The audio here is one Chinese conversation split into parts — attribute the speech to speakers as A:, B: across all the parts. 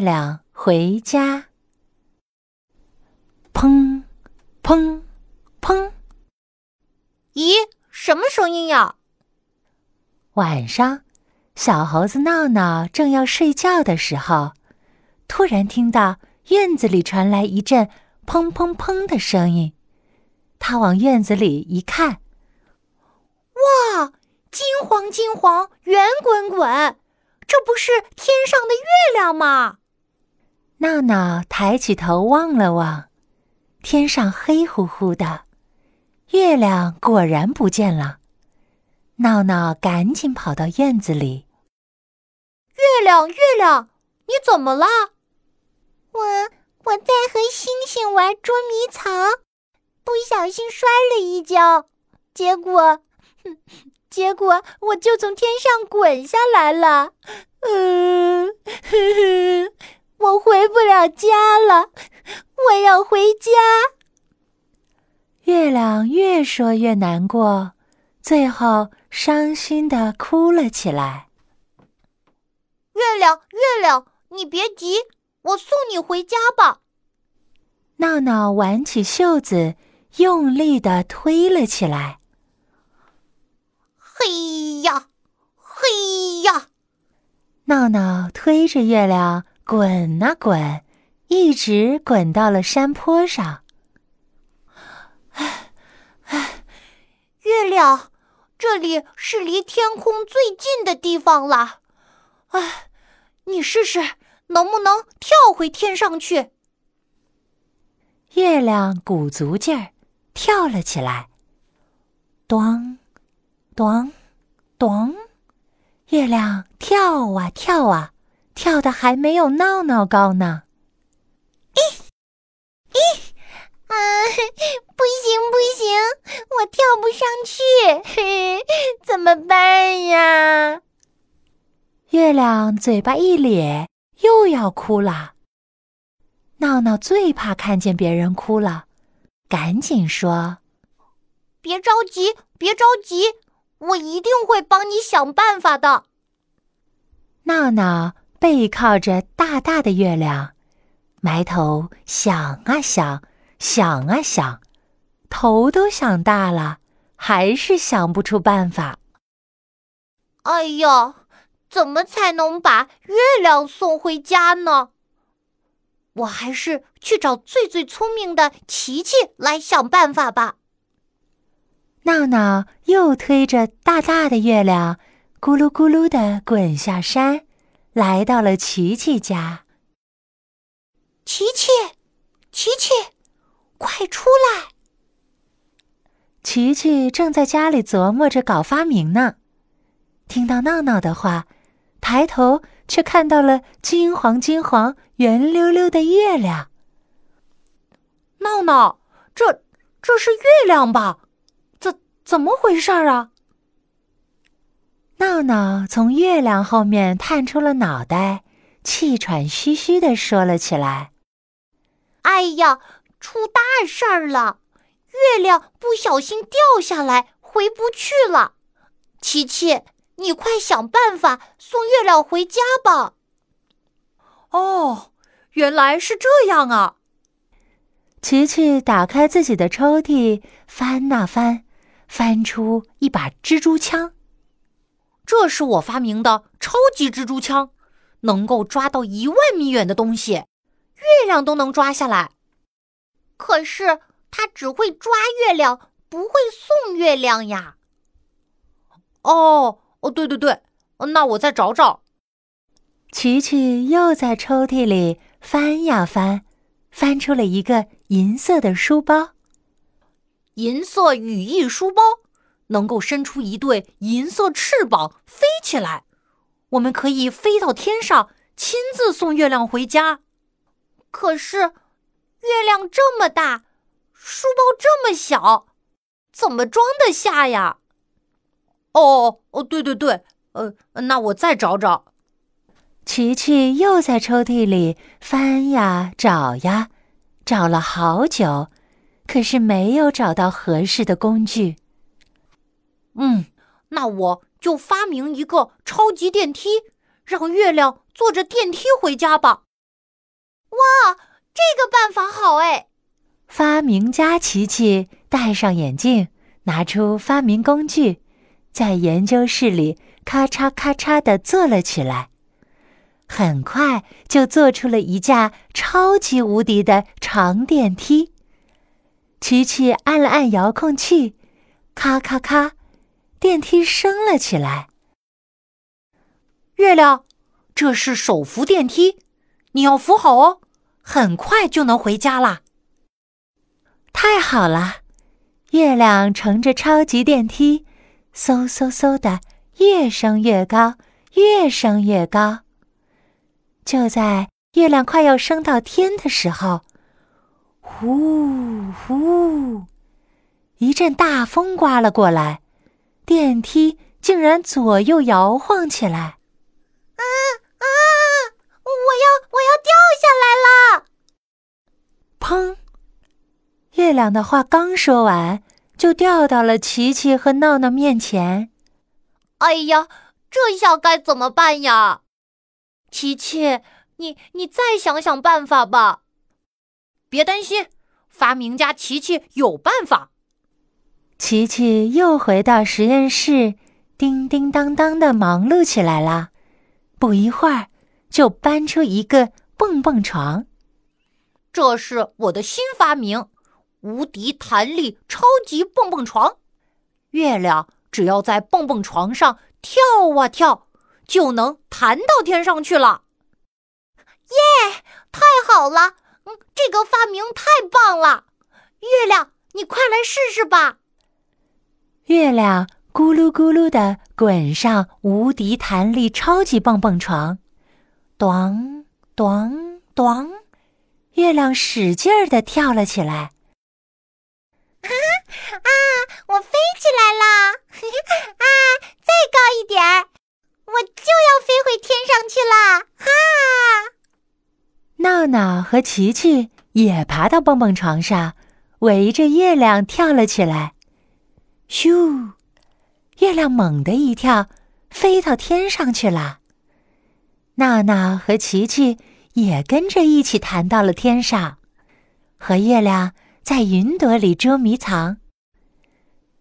A: 月亮回家。砰，砰，砰！
B: 咦，什么声音呀？
A: 晚上，小猴子闹闹正要睡觉的时候，突然听到院子里传来一阵砰砰砰的声音。他往院子里一看，
B: 哇，金黄金黄，圆滚滚，这不是天上的月亮吗？
A: 闹闹抬起头望了望，天上黑乎乎的，月亮果然不见了。闹闹赶紧跑到院子里。
B: 月亮，月亮，你怎么了？
C: 我我在和星星玩捉迷藏，不小心摔了一跤，结果，结果我就从天上滚下来了。嗯，我回不了家了，我要回家。
A: 月亮越说越难过，最后。伤心的哭了起来。
B: 月亮，月亮，你别急，我送你回家吧。
A: 闹闹挽起袖子，用力的推了起来。
B: 嘿呀，嘿呀！
A: 闹闹推着月亮滚啊滚，一直滚到了山坡上。
B: 唉，唉，月亮。这里是离天空最近的地方了，哎，你试试能不能跳回天上去？
A: 月亮鼓足劲儿跳了起来，咚，咚，咚，月亮跳啊跳啊，跳的还没有闹闹高呢。
C: 咦，咦。啊，不行不行，我跳不上去，嘿，怎么办呀？
A: 月亮嘴巴一咧，又要哭了。闹闹最怕看见别人哭了，赶紧说：“
B: 别着急，别着急，我一定会帮你想办法的。”
A: 闹闹背靠着大大的月亮，埋头想啊想。想啊想，头都想大了，还是想不出办法。
B: 哎呀，怎么才能把月亮送回家呢？我还是去找最最聪明的琪琪来想办法吧。
A: 闹闹又推着大大的月亮，咕噜咕噜的滚下山，来到了琪琪家。
B: 琪琪，琪琪。快出来！
A: 琪琪正在家里琢磨着搞发明呢。听到闹闹的话，抬头却看到了金黄金黄、圆溜溜的月亮。
B: 闹闹，这这是月亮吧？怎怎么回事啊？
A: 闹闹从月亮后面探出了脑袋，气喘吁吁地说了起来：“
B: 哎呀！”出大事儿了！月亮不小心掉下来，回不去了。琪琪，你快想办法送月亮回家吧。哦，原来是这样啊！
A: 琪琪打开自己的抽屉，翻呐翻，翻出一把蜘蛛枪。
B: 这是我发明的超级蜘蛛枪，能够抓到一万米远的东西，月亮都能抓下来。可是他只会抓月亮，不会送月亮呀。哦哦，对对对，那我再找找。
A: 琪琪又在抽屉里翻呀翻，翻出了一个银色的书包。
B: 银色羽翼书包能够伸出一对银色翅膀飞起来，我们可以飞到天上，亲自送月亮回家。可是。月亮这么大，书包这么小，怎么装得下呀？哦哦，对对对，呃，那我再找找。
A: 琪琪又在抽屉里翻呀找呀，找了好久，可是没有找到合适的工具。
B: 嗯，那我就发明一个超级电梯，让月亮坐着电梯回家吧。哇，这个办法好哎！
A: 发明家琪琪戴上眼镜，拿出发明工具，在研究室里咔嚓咔嚓的做了起来。很快就做出了一架超级无敌的长电梯。琪琪按了按遥控器，咔咔咔，电梯升了起来。
B: 月亮，这是手扶电梯，你要扶好哦，很快就能回家啦。
A: 太好了，月亮乘着超级电梯，嗖嗖嗖的越升越高，越升越高。就在月亮快要升到天的时候，呼呼，一阵大风刮了过来，电梯竟然左右摇晃起来。
C: 啊啊！我要我要掉下来了！
A: 砰！月亮的话刚说完，就掉到了琪琪和闹闹面前。
B: 哎呀，这下该怎么办呀？琪琪，你你再想想办法吧。别担心，发明家琪琪有办法。
A: 琪琪又回到实验室，叮叮当当的忙碌起来了。不一会儿，就搬出一个蹦蹦床。
B: 这是我的新发明——无敌弹力超级蹦蹦床。月亮只要在蹦蹦床上跳啊跳。就能弹到天上去了，
C: 耶！太好了，嗯，这个发明太棒了。月亮，你快来试试吧。
A: 月亮咕噜咕噜的滚上无敌弹力超级蹦蹦床，咚咚咚，月亮使劲儿的跳了起来。
C: 啊啊！我飞起来了！啊，再高一点儿。我就要飞回天上去了！哈！
A: 闹闹和琪琪也爬到蹦蹦床上，围着月亮跳了起来。咻！月亮猛地一跳，飞到天上去了。闹闹和琪琪也跟着一起弹到了天上，和月亮在云朵里捉迷藏。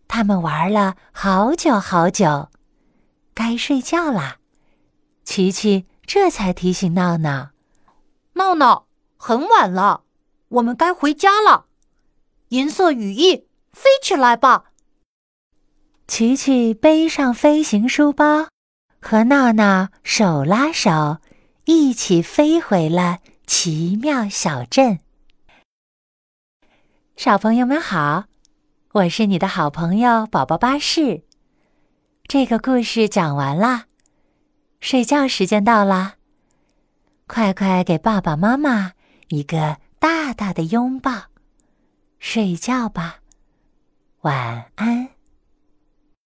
A: 他们玩了好久好久。该睡觉啦，琪琪这才提醒闹闹：“
B: 闹闹，很晚了，我们该回家了。银色羽翼，飞起来吧！”
A: 琪琪背上飞行书包，和闹闹手拉手，一起飞回了奇妙小镇。小朋友们好，我是你的好朋友宝宝巴士。这个故事讲完啦，睡觉时间到啦，快快给爸爸妈妈一个大大的拥抱，睡觉吧，晚安。